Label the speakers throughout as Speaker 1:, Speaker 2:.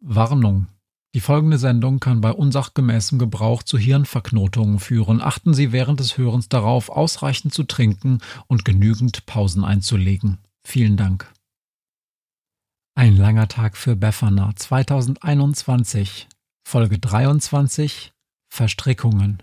Speaker 1: Warnung. Die folgende Sendung kann bei unsachgemäßem Gebrauch zu Hirnverknotungen führen. Achten Sie während des Hörens darauf, ausreichend zu trinken und genügend Pausen einzulegen. Vielen Dank. Ein langer Tag für Befana 2021, Folge 23 Verstrickungen.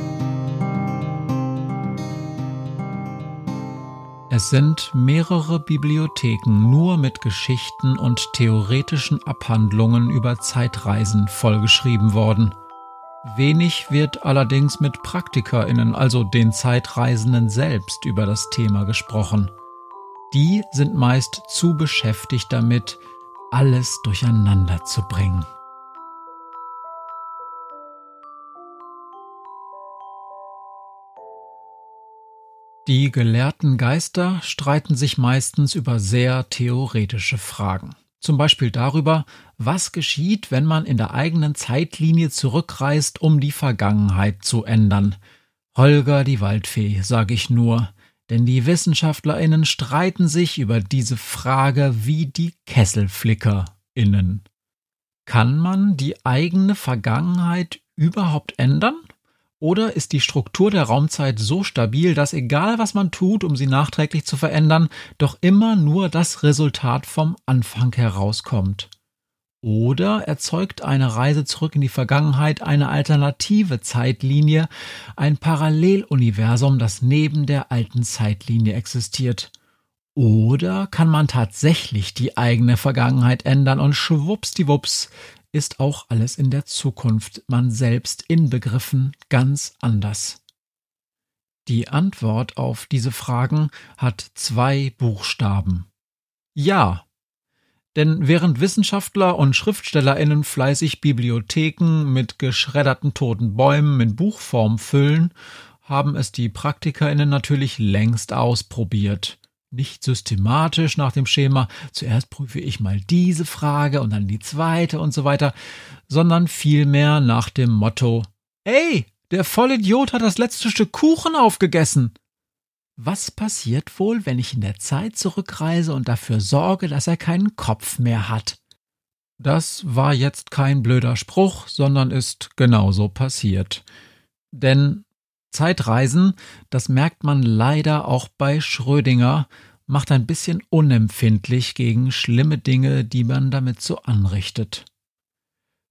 Speaker 1: Es sind mehrere Bibliotheken nur mit Geschichten und theoretischen Abhandlungen über Zeitreisen vollgeschrieben worden. Wenig wird allerdings mit Praktikerinnen, also den Zeitreisenden selbst, über das Thema gesprochen. Die sind meist zu beschäftigt damit, alles durcheinander zu bringen. Die gelehrten Geister streiten sich meistens über sehr theoretische Fragen. Zum Beispiel darüber, was geschieht, wenn man in der eigenen Zeitlinie zurückreist, um die Vergangenheit zu ändern. Holger die Waldfee, sage ich nur, denn die Wissenschaftlerinnen streiten sich über diese Frage wie die Kesselflickerinnen. Kann man die eigene Vergangenheit überhaupt ändern? Oder ist die Struktur der Raumzeit so stabil, dass egal was man tut, um sie nachträglich zu verändern, doch immer nur das Resultat vom Anfang herauskommt? Oder erzeugt eine Reise zurück in die Vergangenheit eine alternative Zeitlinie, ein Paralleluniversum, das neben der alten Zeitlinie existiert? Oder kann man tatsächlich die eigene Vergangenheit ändern und schwuppsdiwupps ist auch alles in der Zukunft, man selbst inbegriffen, ganz anders? Die Antwort auf diese Fragen hat zwei Buchstaben. Ja. Denn während Wissenschaftler und Schriftstellerinnen fleißig Bibliotheken mit geschredderten toten Bäumen in Buchform füllen, haben es die Praktikerinnen natürlich längst ausprobiert nicht systematisch nach dem Schema, zuerst prüfe ich mal diese Frage und dann die zweite und so weiter, sondern vielmehr nach dem Motto, ey, der Vollidiot hat das letzte Stück Kuchen aufgegessen. Was passiert wohl, wenn ich in der Zeit zurückreise und dafür sorge, dass er keinen Kopf mehr hat? Das war jetzt kein blöder Spruch, sondern ist genauso passiert. Denn Zeitreisen, das merkt man leider auch bei Schrödinger, macht ein bisschen unempfindlich gegen schlimme Dinge, die man damit so anrichtet.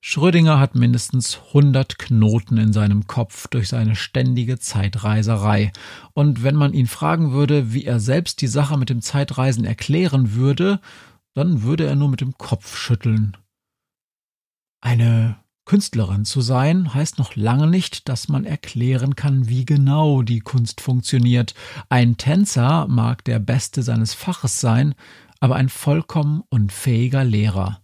Speaker 1: Schrödinger hat mindestens 100 Knoten in seinem Kopf durch seine ständige Zeitreiserei. Und wenn man ihn fragen würde, wie er selbst die Sache mit dem Zeitreisen erklären würde, dann würde er nur mit dem Kopf schütteln. Eine Künstlerin zu sein heißt noch lange nicht, dass man erklären kann, wie genau die Kunst funktioniert. Ein Tänzer mag der Beste seines Faches sein, aber ein vollkommen unfähiger Lehrer.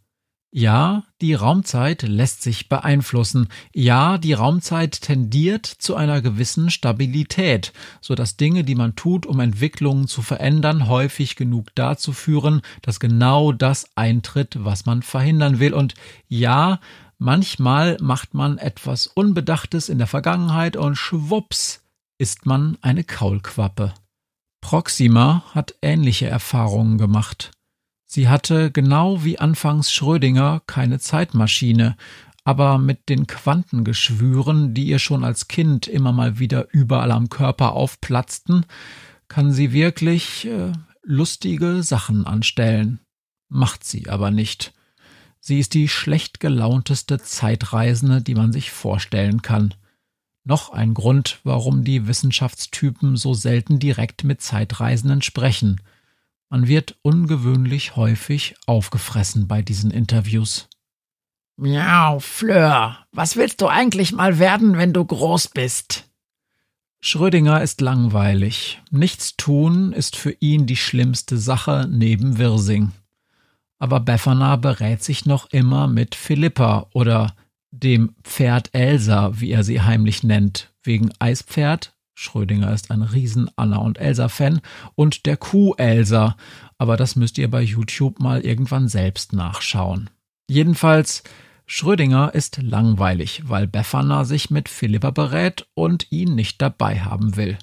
Speaker 1: Ja, die Raumzeit lässt sich beeinflussen. Ja, die Raumzeit tendiert zu einer gewissen Stabilität, so dass Dinge, die man tut, um Entwicklungen zu verändern, häufig genug dazu führen, dass genau das eintritt, was man verhindern will. Und ja, Manchmal macht man etwas Unbedachtes in der Vergangenheit und schwupps ist man eine Kaulquappe. Proxima hat ähnliche Erfahrungen gemacht. Sie hatte genau wie anfangs Schrödinger keine Zeitmaschine, aber mit den Quantengeschwüren, die ihr schon als Kind immer mal wieder überall am Körper aufplatzten, kann sie wirklich äh, lustige Sachen anstellen. Macht sie aber nicht. Sie ist die schlecht gelaunteste Zeitreisende, die man sich vorstellen kann. Noch ein Grund, warum die Wissenschaftstypen so selten direkt mit Zeitreisenden sprechen. Man wird ungewöhnlich häufig aufgefressen bei diesen Interviews.
Speaker 2: Miau, Fleur, was willst du eigentlich mal werden, wenn du groß bist?
Speaker 1: Schrödinger ist langweilig. Nichts tun ist für ihn die schlimmste Sache neben Wirsing. Aber Befana berät sich noch immer mit Philippa oder dem Pferd Elsa, wie er sie heimlich nennt, wegen Eispferd. Schrödinger ist ein riesen Anna und Elsa-Fan und der Kuh Elsa, aber das müsst ihr bei YouTube mal irgendwann selbst nachschauen. Jedenfalls, Schrödinger ist langweilig, weil Befana sich mit Philippa berät und ihn nicht dabei haben will.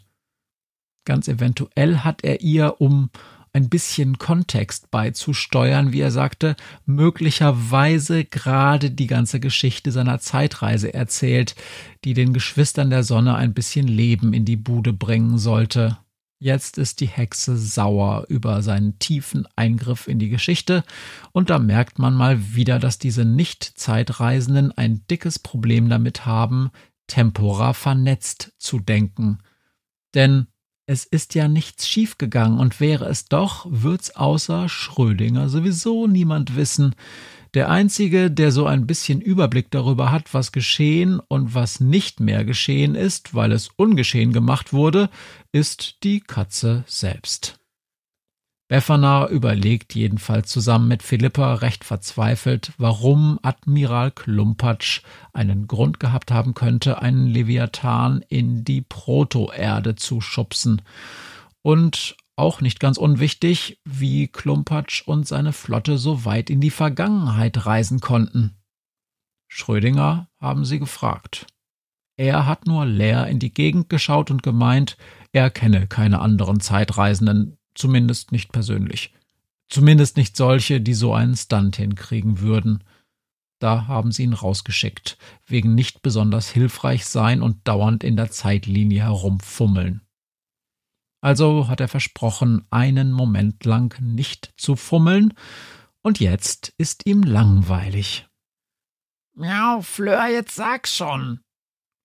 Speaker 1: Ganz eventuell hat er ihr um ein bisschen Kontext beizusteuern, wie er sagte, möglicherweise gerade die ganze Geschichte seiner Zeitreise erzählt, die den Geschwistern der Sonne ein bisschen Leben in die Bude bringen sollte. Jetzt ist die Hexe sauer über seinen tiefen Eingriff in die Geschichte, und da merkt man mal wieder, dass diese Nicht-Zeitreisenden ein dickes Problem damit haben, tempora vernetzt zu denken. Denn es ist ja nichts schiefgegangen und wäre es doch, wird's außer Schrödinger sowieso niemand wissen. Der einzige, der so ein bisschen Überblick darüber hat, was geschehen und was nicht mehr geschehen ist, weil es ungeschehen gemacht wurde, ist die Katze selbst. Befana überlegt jedenfalls zusammen mit Philippa recht verzweifelt, warum Admiral Klumpatsch einen Grund gehabt haben könnte, einen Leviathan in die Protoerde zu schubsen. Und auch nicht ganz unwichtig, wie Klumpatsch und seine Flotte so weit in die Vergangenheit reisen konnten. Schrödinger haben sie gefragt. Er hat nur leer in die Gegend geschaut und gemeint, er kenne keine anderen Zeitreisenden, Zumindest nicht persönlich. Zumindest nicht solche, die so einen Stunt hinkriegen würden. Da haben sie ihn rausgeschickt, wegen nicht besonders hilfreich sein und dauernd in der Zeitlinie herumfummeln. Also hat er versprochen, einen Moment lang nicht zu fummeln, und jetzt ist ihm langweilig.
Speaker 2: Miau, Fleur, jetzt sag schon.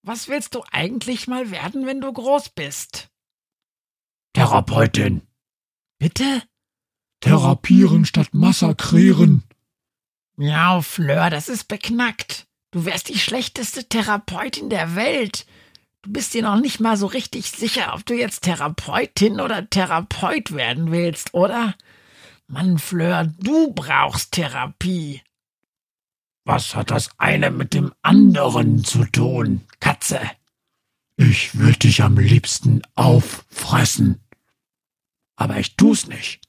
Speaker 2: Was willst du eigentlich mal werden, wenn du groß bist?
Speaker 3: Therapeutin.
Speaker 2: Bitte?
Speaker 3: Therapieren statt massakrieren.
Speaker 2: Miau, Fleur, das ist beknackt. Du wärst die schlechteste Therapeutin der Welt. Du bist dir noch nicht mal so richtig sicher, ob du jetzt Therapeutin oder Therapeut werden willst, oder? Mann, Fleur, du brauchst Therapie.
Speaker 3: Was hat das eine mit dem anderen zu tun, Katze? Ich würde dich am liebsten auffressen aber ich tu's nicht.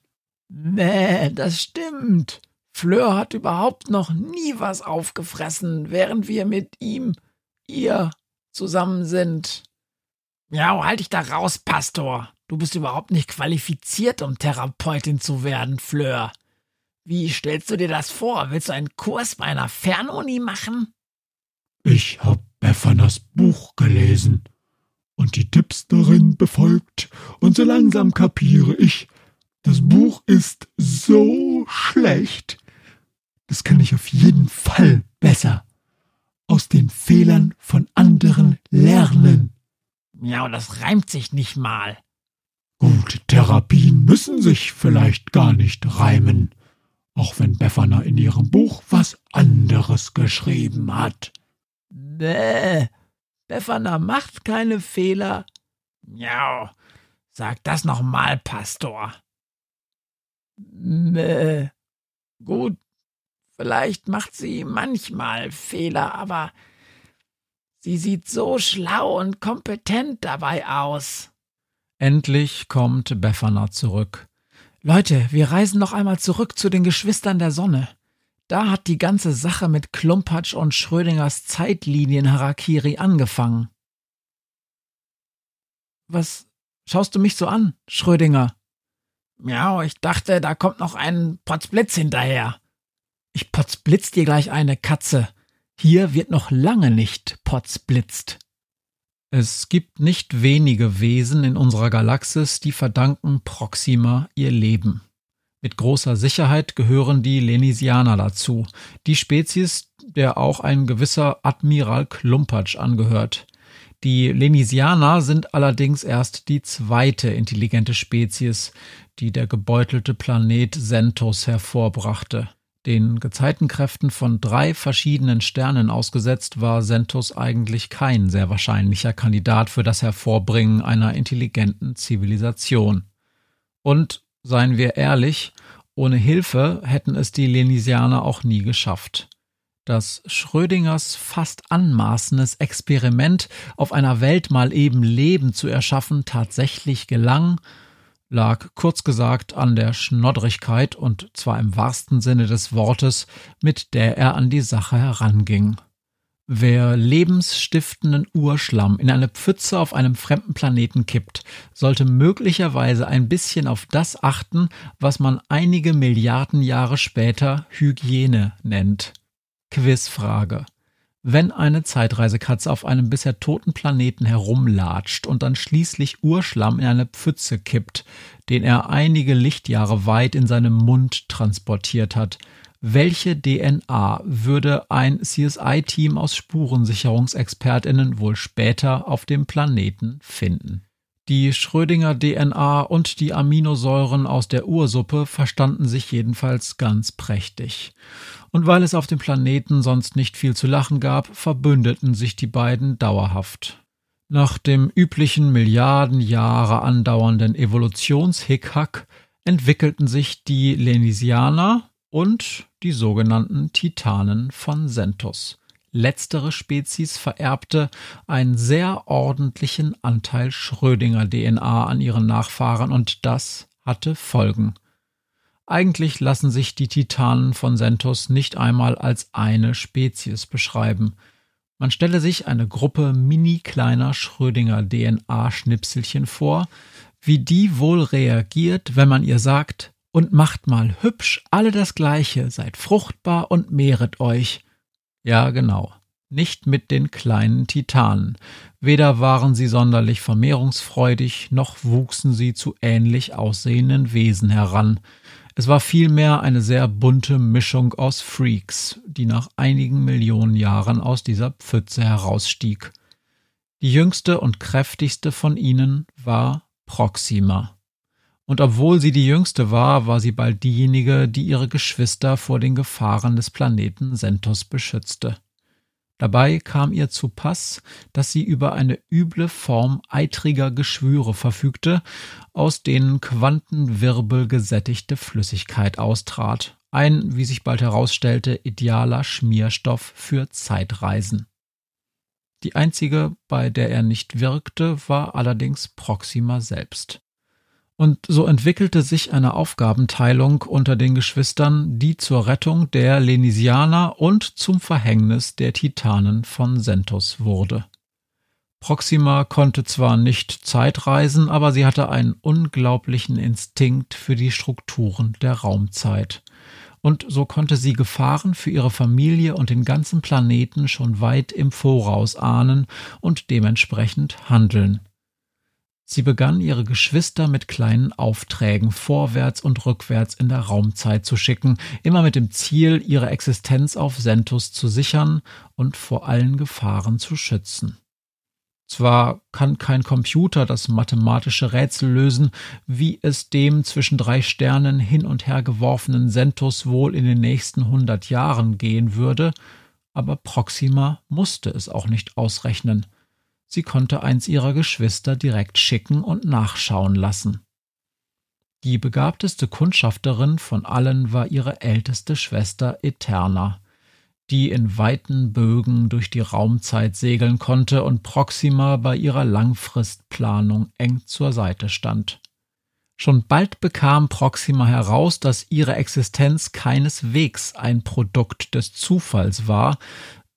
Speaker 2: Nee, das stimmt. Fleur hat überhaupt noch nie was aufgefressen, während wir mit ihm, ihr, zusammen sind. Ja, halt dich da raus, Pastor. Du bist überhaupt nicht qualifiziert, um Therapeutin zu werden, Fleur. Wie stellst du dir das vor? Willst du einen Kurs bei einer Fernuni machen?
Speaker 3: Ich hab Beffanas Buch gelesen und die Tipps darin befolgt, und so langsam kapiere ich, das Buch ist so schlecht. Das kann ich auf jeden Fall besser. Aus den Fehlern von anderen lernen.
Speaker 2: Ja, und das reimt sich nicht mal.
Speaker 3: Gute Therapien müssen sich vielleicht gar nicht reimen, auch wenn Befana in ihrem Buch was anderes geschrieben hat.
Speaker 2: Bäh, Befana macht keine Fehler. Miau, sag das nochmal, Pastor. Mäh. Gut, vielleicht macht sie manchmal Fehler, aber sie sieht so schlau und kompetent dabei aus.
Speaker 1: Endlich kommt Befana zurück. Leute, wir reisen noch einmal zurück zu den Geschwistern der Sonne. Da hat die ganze Sache mit Klumpatsch und Schrödingers Zeitlinien-Harakiri angefangen. Was schaust du mich so an, Schrödinger?
Speaker 2: Miau, ich dachte, da kommt noch ein Potzblitz hinterher. Ich potzblitz dir gleich eine Katze. Hier wird noch lange nicht potzblitzt.
Speaker 1: Es gibt nicht wenige Wesen in unserer Galaxis, die verdanken Proxima ihr Leben. Mit großer Sicherheit gehören die Lenisianer dazu, die Spezies, der auch ein gewisser Admiral Klumpatsch angehört. Die Lenisianer sind allerdings erst die zweite intelligente Spezies, die der gebeutelte Planet Sentos hervorbrachte. Den Gezeitenkräften von drei verschiedenen Sternen ausgesetzt war Sentos eigentlich kein sehr wahrscheinlicher Kandidat für das Hervorbringen einer intelligenten Zivilisation. Und, seien wir ehrlich, ohne Hilfe hätten es die Lenisianer auch nie geschafft. Dass Schrödingers fast anmaßendes Experiment, auf einer Welt mal eben Leben zu erschaffen, tatsächlich gelang, lag kurz gesagt an der Schnoddrigkeit und zwar im wahrsten Sinne des Wortes, mit der er an die Sache heranging. Wer lebensstiftenden Urschlamm in eine Pfütze auf einem fremden Planeten kippt, sollte möglicherweise ein bisschen auf das achten, was man einige Milliarden Jahre später Hygiene nennt. Quizfrage. Wenn eine Zeitreisekatze auf einem bisher toten Planeten herumlatscht und dann schließlich Urschlamm in eine Pfütze kippt, den er einige Lichtjahre weit in seinem Mund transportiert hat, welche DNA würde ein CSI-Team aus Spurensicherungsexpertinnen wohl später auf dem Planeten finden? Die Schrödinger DNA und die Aminosäuren aus der Ursuppe verstanden sich jedenfalls ganz prächtig. Und weil es auf dem Planeten sonst nicht viel zu lachen gab, verbündeten sich die beiden dauerhaft. Nach dem üblichen Milliarden Jahre andauernden Evolutionshickhack entwickelten sich die Lenisianer und die sogenannten Titanen von Sentus. Letztere Spezies vererbte einen sehr ordentlichen Anteil Schrödinger DNA an ihren Nachfahren und das hatte Folgen. Eigentlich lassen sich die Titanen von Sentos nicht einmal als eine Spezies beschreiben. Man stelle sich eine Gruppe mini kleiner Schrödinger DNA-Schnipselchen vor, wie die wohl reagiert, wenn man ihr sagt, und macht mal hübsch alle das Gleiche, seid fruchtbar und mehret euch. Ja, genau. Nicht mit den kleinen Titanen. Weder waren sie sonderlich vermehrungsfreudig, noch wuchsen sie zu ähnlich aussehenden Wesen heran. Es war vielmehr eine sehr bunte Mischung aus Freaks, die nach einigen Millionen Jahren aus dieser Pfütze herausstieg. Die jüngste und kräftigste von ihnen war Proxima. Und obwohl sie die jüngste war, war sie bald diejenige, die ihre Geschwister vor den Gefahren des Planeten Sentos beschützte. Dabei kam ihr zu Pass, dass sie über eine üble Form eitriger Geschwüre verfügte, aus denen Quantenwirbel gesättigte Flüssigkeit austrat. Ein, wie sich bald herausstellte, idealer Schmierstoff für Zeitreisen. Die einzige, bei der er nicht wirkte, war allerdings Proxima selbst. Und so entwickelte sich eine Aufgabenteilung unter den Geschwistern, die zur Rettung der Lenisianer und zum Verhängnis der Titanen von Sentos wurde. Proxima konnte zwar nicht Zeitreisen, aber sie hatte einen unglaublichen Instinkt für die Strukturen der Raumzeit. Und so konnte sie Gefahren für ihre Familie und den ganzen Planeten schon weit im Voraus ahnen und dementsprechend handeln. Sie begann ihre Geschwister mit kleinen Aufträgen vorwärts und rückwärts in der Raumzeit zu schicken, immer mit dem Ziel, ihre Existenz auf Sentus zu sichern und vor allen Gefahren zu schützen. Zwar kann kein Computer das mathematische Rätsel lösen, wie es dem zwischen drei Sternen hin und her geworfenen Sentus wohl in den nächsten hundert Jahren gehen würde, aber Proxima musste es auch nicht ausrechnen – Sie konnte eins ihrer Geschwister direkt schicken und nachschauen lassen. Die begabteste Kundschafterin von allen war ihre älteste Schwester Eterna, die in weiten Bögen durch die Raumzeit segeln konnte und Proxima bei ihrer Langfristplanung eng zur Seite stand. Schon bald bekam Proxima heraus, dass ihre Existenz keineswegs ein Produkt des Zufalls war,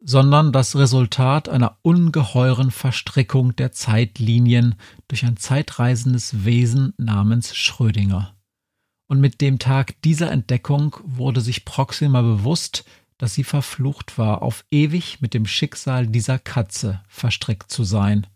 Speaker 1: sondern das Resultat einer ungeheuren Verstrickung der Zeitlinien durch ein zeitreisendes Wesen namens Schrödinger. Und mit dem Tag dieser Entdeckung wurde sich Proxima bewusst, dass sie verflucht war, auf ewig mit dem Schicksal dieser Katze verstrickt zu sein.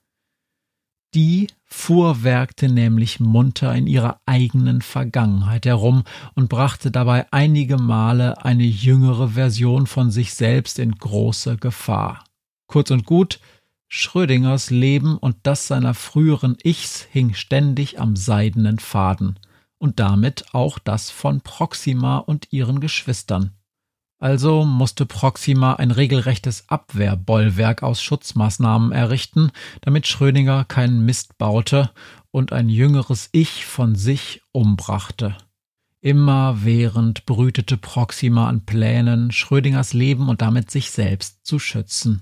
Speaker 1: Die fuhrwerkte nämlich munter in ihrer eigenen Vergangenheit herum und brachte dabei einige Male eine jüngere Version von sich selbst in große Gefahr. Kurz und gut, Schrödingers Leben und das seiner früheren Ichs hing ständig am seidenen Faden und damit auch das von Proxima und ihren Geschwistern. Also musste Proxima ein regelrechtes Abwehrbollwerk aus Schutzmaßnahmen errichten, damit Schrödinger keinen Mist baute und ein jüngeres Ich von sich umbrachte. Immerwährend brütete Proxima an Plänen, Schrödingers Leben und damit sich selbst zu schützen.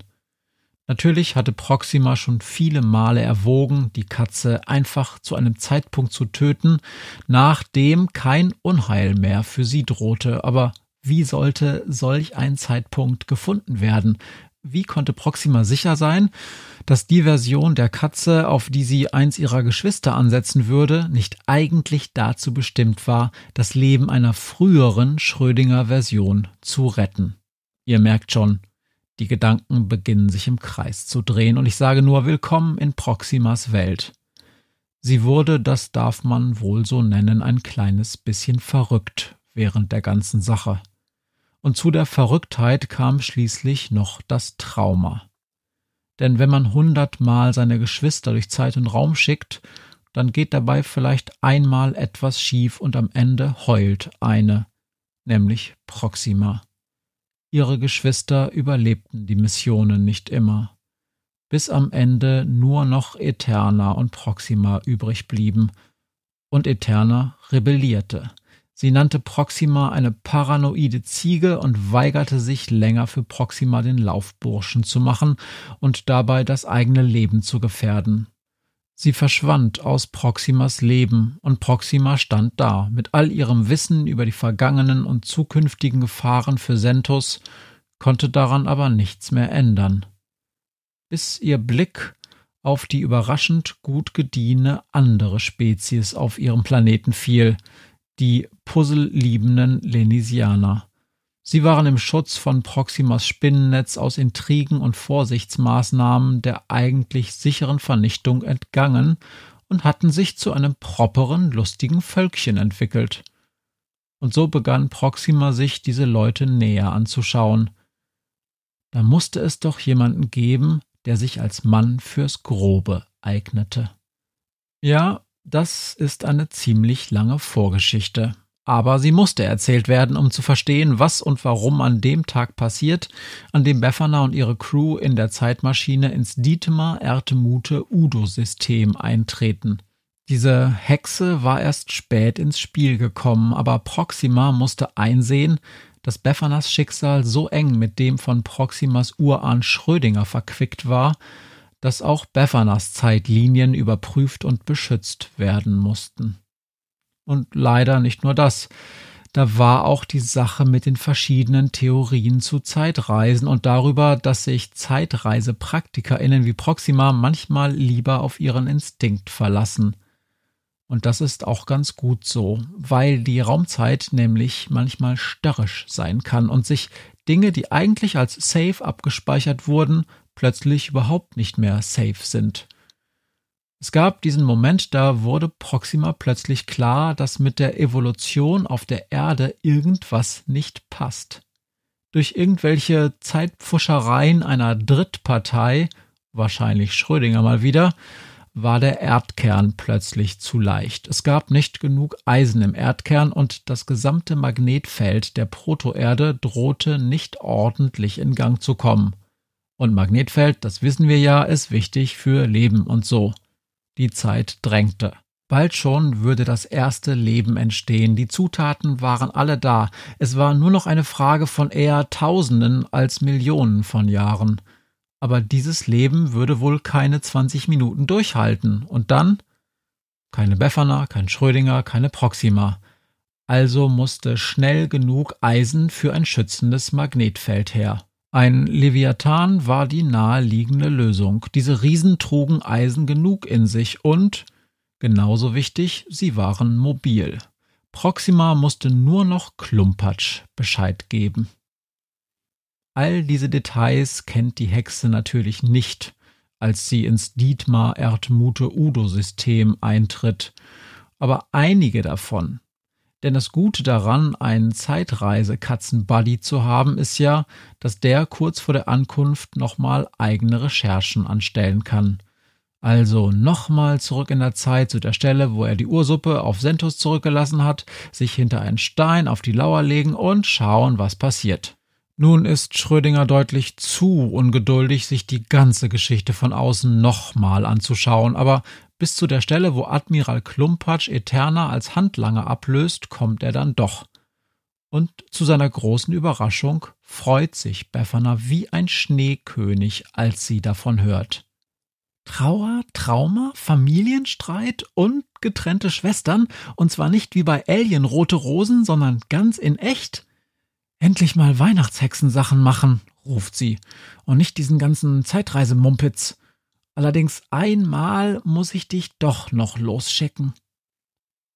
Speaker 1: Natürlich hatte Proxima schon viele Male erwogen, die Katze einfach zu einem Zeitpunkt zu töten, nachdem kein Unheil mehr für sie drohte, aber wie sollte solch ein Zeitpunkt gefunden werden? Wie konnte Proxima sicher sein, dass die Version der Katze, auf die sie eins ihrer Geschwister ansetzen würde, nicht eigentlich dazu bestimmt war, das Leben einer früheren Schrödinger Version zu retten? Ihr merkt schon, die Gedanken beginnen sich im Kreis zu drehen und ich sage nur Willkommen in Proximas Welt. Sie wurde, das darf man wohl so nennen, ein kleines bisschen verrückt während der ganzen Sache und zu der Verrücktheit kam schließlich noch das Trauma. Denn wenn man hundertmal seine Geschwister durch Zeit und Raum schickt, dann geht dabei vielleicht einmal etwas schief und am Ende heult eine, nämlich Proxima. Ihre Geschwister überlebten die Missionen nicht immer, bis am Ende nur noch Eterna und Proxima übrig blieben, und Eterna rebellierte Sie nannte Proxima eine paranoide Ziege und weigerte sich länger für Proxima den Laufburschen zu machen und dabei das eigene Leben zu gefährden. Sie verschwand aus Proximas Leben und Proxima stand da mit all ihrem Wissen über die vergangenen und zukünftigen Gefahren für Sentus, konnte daran aber nichts mehr ändern. Bis ihr Blick auf die überraschend gut gediehene andere Spezies auf ihrem Planeten fiel, die puzzleliebenden Lenisianer. Sie waren im Schutz von Proximas Spinnennetz aus Intrigen und Vorsichtsmaßnahmen der eigentlich sicheren Vernichtung entgangen und hatten sich zu einem properen, lustigen Völkchen entwickelt. Und so begann Proxima sich diese Leute näher anzuschauen. Da musste es doch jemanden geben, der sich als Mann fürs Grobe eignete. Ja, das ist eine ziemlich lange Vorgeschichte. Aber sie musste erzählt werden, um zu verstehen, was und warum an dem Tag passiert, an dem Befana und ihre Crew in der Zeitmaschine ins Dietmar Ertemute Udo-System eintreten. Diese Hexe war erst spät ins Spiel gekommen, aber Proxima musste einsehen, dass Befanas Schicksal so eng mit dem von Proximas Urahn Schrödinger verquickt war, dass auch Befanas Zeitlinien überprüft und beschützt werden mussten. Und leider nicht nur das. Da war auch die Sache mit den verschiedenen Theorien zu Zeitreisen und darüber, dass sich ZeitreisepraktikerInnen wie Proxima manchmal lieber auf ihren Instinkt verlassen. Und das ist auch ganz gut so, weil die Raumzeit nämlich manchmal störrisch sein kann und sich Dinge, die eigentlich als safe abgespeichert wurden, plötzlich überhaupt nicht mehr safe sind. Es gab diesen Moment, da wurde Proxima plötzlich klar, dass mit der Evolution auf der Erde irgendwas nicht passt. Durch irgendwelche Zeitpfuschereien einer Drittpartei, wahrscheinlich Schrödinger mal wieder, war der Erdkern plötzlich zu leicht. Es gab nicht genug Eisen im Erdkern und das gesamte Magnetfeld der Protoerde drohte nicht ordentlich in Gang zu kommen. Und Magnetfeld, das wissen wir ja, ist wichtig für Leben und so. Die Zeit drängte. Bald schon würde das erste Leben entstehen. Die Zutaten waren alle da. Es war nur noch eine Frage von eher Tausenden als Millionen von Jahren. Aber dieses Leben würde wohl keine 20 Minuten durchhalten. Und dann? Keine Befana, kein Schrödinger, keine Proxima. Also musste schnell genug Eisen für ein schützendes Magnetfeld her. Ein Leviathan war die naheliegende Lösung. Diese Riesen trugen Eisen genug in sich und, genauso wichtig, sie waren mobil. Proxima musste nur noch Klumpatsch Bescheid geben. All diese Details kennt die Hexe natürlich nicht, als sie ins Dietmar Erdmute Udo System eintritt, aber einige davon. Denn das Gute daran, einen Zeitreise-Katzen-Buddy zu haben, ist ja, dass der kurz vor der Ankunft nochmal eigene Recherchen anstellen kann. Also nochmal zurück in der Zeit zu der Stelle, wo er die Ursuppe auf Sentus zurückgelassen hat, sich hinter einen Stein auf die Lauer legen und schauen, was passiert. Nun ist Schrödinger deutlich zu ungeduldig, sich die ganze Geschichte von außen nochmal anzuschauen, aber bis zu der Stelle, wo Admiral Klumpatsch Eterna als Handlanger ablöst, kommt er dann doch. Und zu seiner großen Überraschung freut sich Befana wie ein Schneekönig, als sie davon hört. Trauer, Trauma, Familienstreit und getrennte Schwestern, und zwar nicht wie bei Alien rote Rosen, sondern ganz in echt. Endlich mal Weihnachtshexensachen machen, ruft sie, und nicht diesen ganzen Zeitreisemumpitz. Allerdings einmal muss ich dich doch noch losschicken.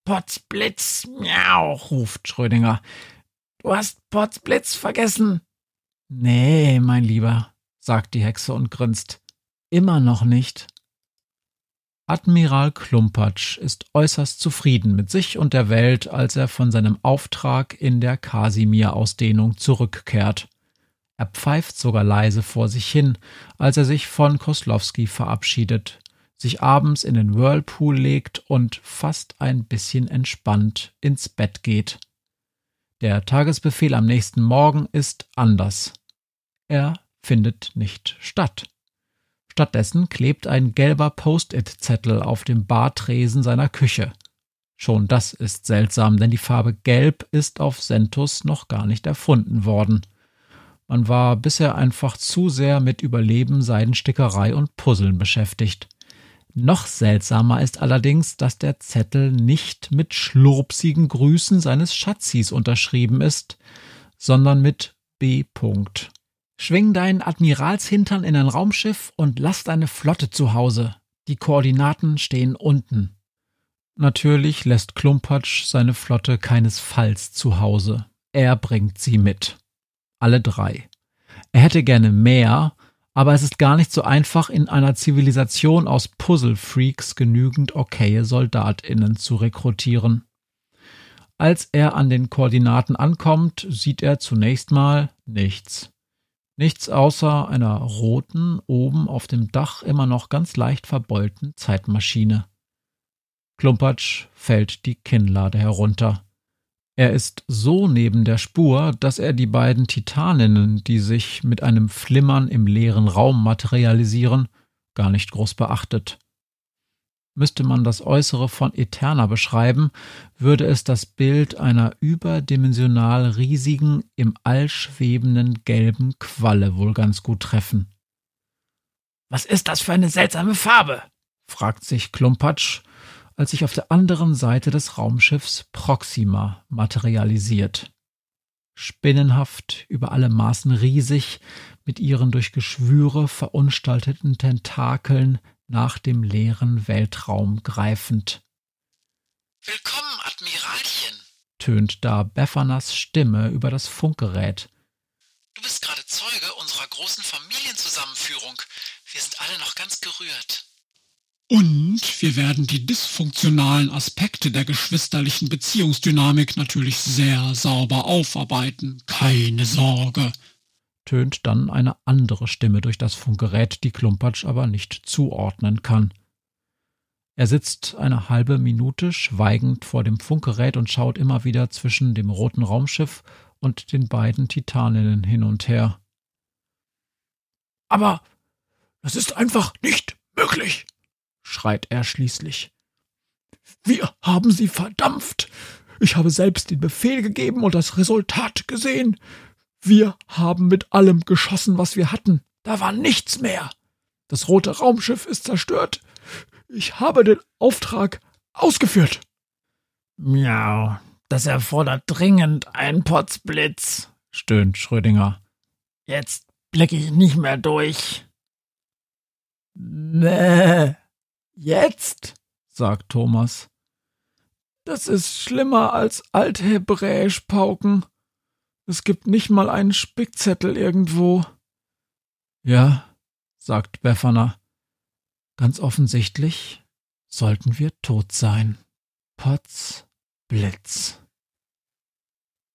Speaker 2: Potzblitz, miau, ruft Schrödinger. Du hast Potzblitz vergessen.
Speaker 1: Nee, mein Lieber, sagt die Hexe und grinst. Immer noch nicht. Admiral Klumpatsch ist äußerst zufrieden mit sich und der Welt, als er von seinem Auftrag in der Kasimir-Ausdehnung zurückkehrt. Er pfeift sogar leise vor sich hin, als er sich von Koslowski verabschiedet, sich abends in den Whirlpool legt und fast ein bisschen entspannt ins Bett geht. Der Tagesbefehl am nächsten Morgen ist anders. Er findet nicht statt. Stattdessen klebt ein gelber Post-it-Zettel auf dem Bartresen seiner Küche. Schon das ist seltsam, denn die Farbe Gelb ist auf Sentus noch gar nicht erfunden worden. Man war bisher einfach zu sehr mit Überleben, Seidenstickerei und Puzzeln beschäftigt. Noch seltsamer ist allerdings, dass der Zettel nicht mit schlurpsigen Grüßen seines Schatzis unterschrieben ist, sondern mit B. -Punkt. Schwing deinen Admiralshintern in ein Raumschiff und lass deine Flotte zu Hause. Die Koordinaten stehen unten. Natürlich lässt Klumpatsch seine Flotte keinesfalls zu Hause. Er bringt sie mit alle drei. Er hätte gerne mehr, aber es ist gar nicht so einfach, in einer Zivilisation aus Puzzle-Freaks genügend okaye SoldatInnen zu rekrutieren. Als er an den Koordinaten ankommt, sieht er zunächst mal nichts. Nichts außer einer roten, oben auf dem Dach immer noch ganz leicht verbeulten Zeitmaschine. Klumpatsch fällt die Kinnlade herunter. Er ist so neben der Spur, dass er die beiden Titaninnen, die sich mit einem Flimmern im leeren Raum materialisieren, gar nicht groß beachtet. Müsste man das Äußere von Eterna beschreiben, würde es das Bild einer überdimensional riesigen, im All schwebenden gelben Qualle wohl ganz gut treffen.
Speaker 2: Was ist das für eine seltsame Farbe? fragt sich Klumpatsch als sich auf der anderen Seite des Raumschiffs Proxima materialisiert. Spinnenhaft, über alle Maßen riesig, mit ihren durch Geschwüre verunstalteten Tentakeln nach dem leeren Weltraum greifend.
Speaker 4: Willkommen, Admiralchen,
Speaker 2: tönt da Beffanas Stimme über das Funkgerät.
Speaker 4: Du bist gerade Zeuge unserer großen Familienzusammenführung. Wir sind alle noch ganz gerührt.
Speaker 5: Und wir werden die dysfunktionalen Aspekte der geschwisterlichen Beziehungsdynamik natürlich sehr sauber aufarbeiten. Keine Sorge.
Speaker 1: Tönt dann eine andere Stimme durch das Funkgerät, die Klumpatsch aber nicht zuordnen kann. Er sitzt eine halbe Minute schweigend vor dem Funkgerät und schaut immer wieder zwischen dem roten Raumschiff und den beiden Titaninnen hin und her.
Speaker 2: Aber das ist einfach nicht möglich, schreit er schließlich. Wir haben sie verdampft. Ich habe selbst den Befehl gegeben und das Resultat gesehen. Wir haben mit allem geschossen, was wir hatten. Da war nichts mehr. Das rote Raumschiff ist zerstört. Ich habe den Auftrag ausgeführt.
Speaker 3: Miau, das erfordert dringend einen Potzblitz, stöhnt Schrödinger. Jetzt blicke ich nicht mehr durch.
Speaker 2: Nee, Jetzt? sagt Thomas. Das ist schlimmer als althebräisch pauken. Es gibt nicht mal einen Spickzettel irgendwo.
Speaker 1: Ja, sagt Befana. Ganz offensichtlich sollten wir tot sein. Potz, Blitz.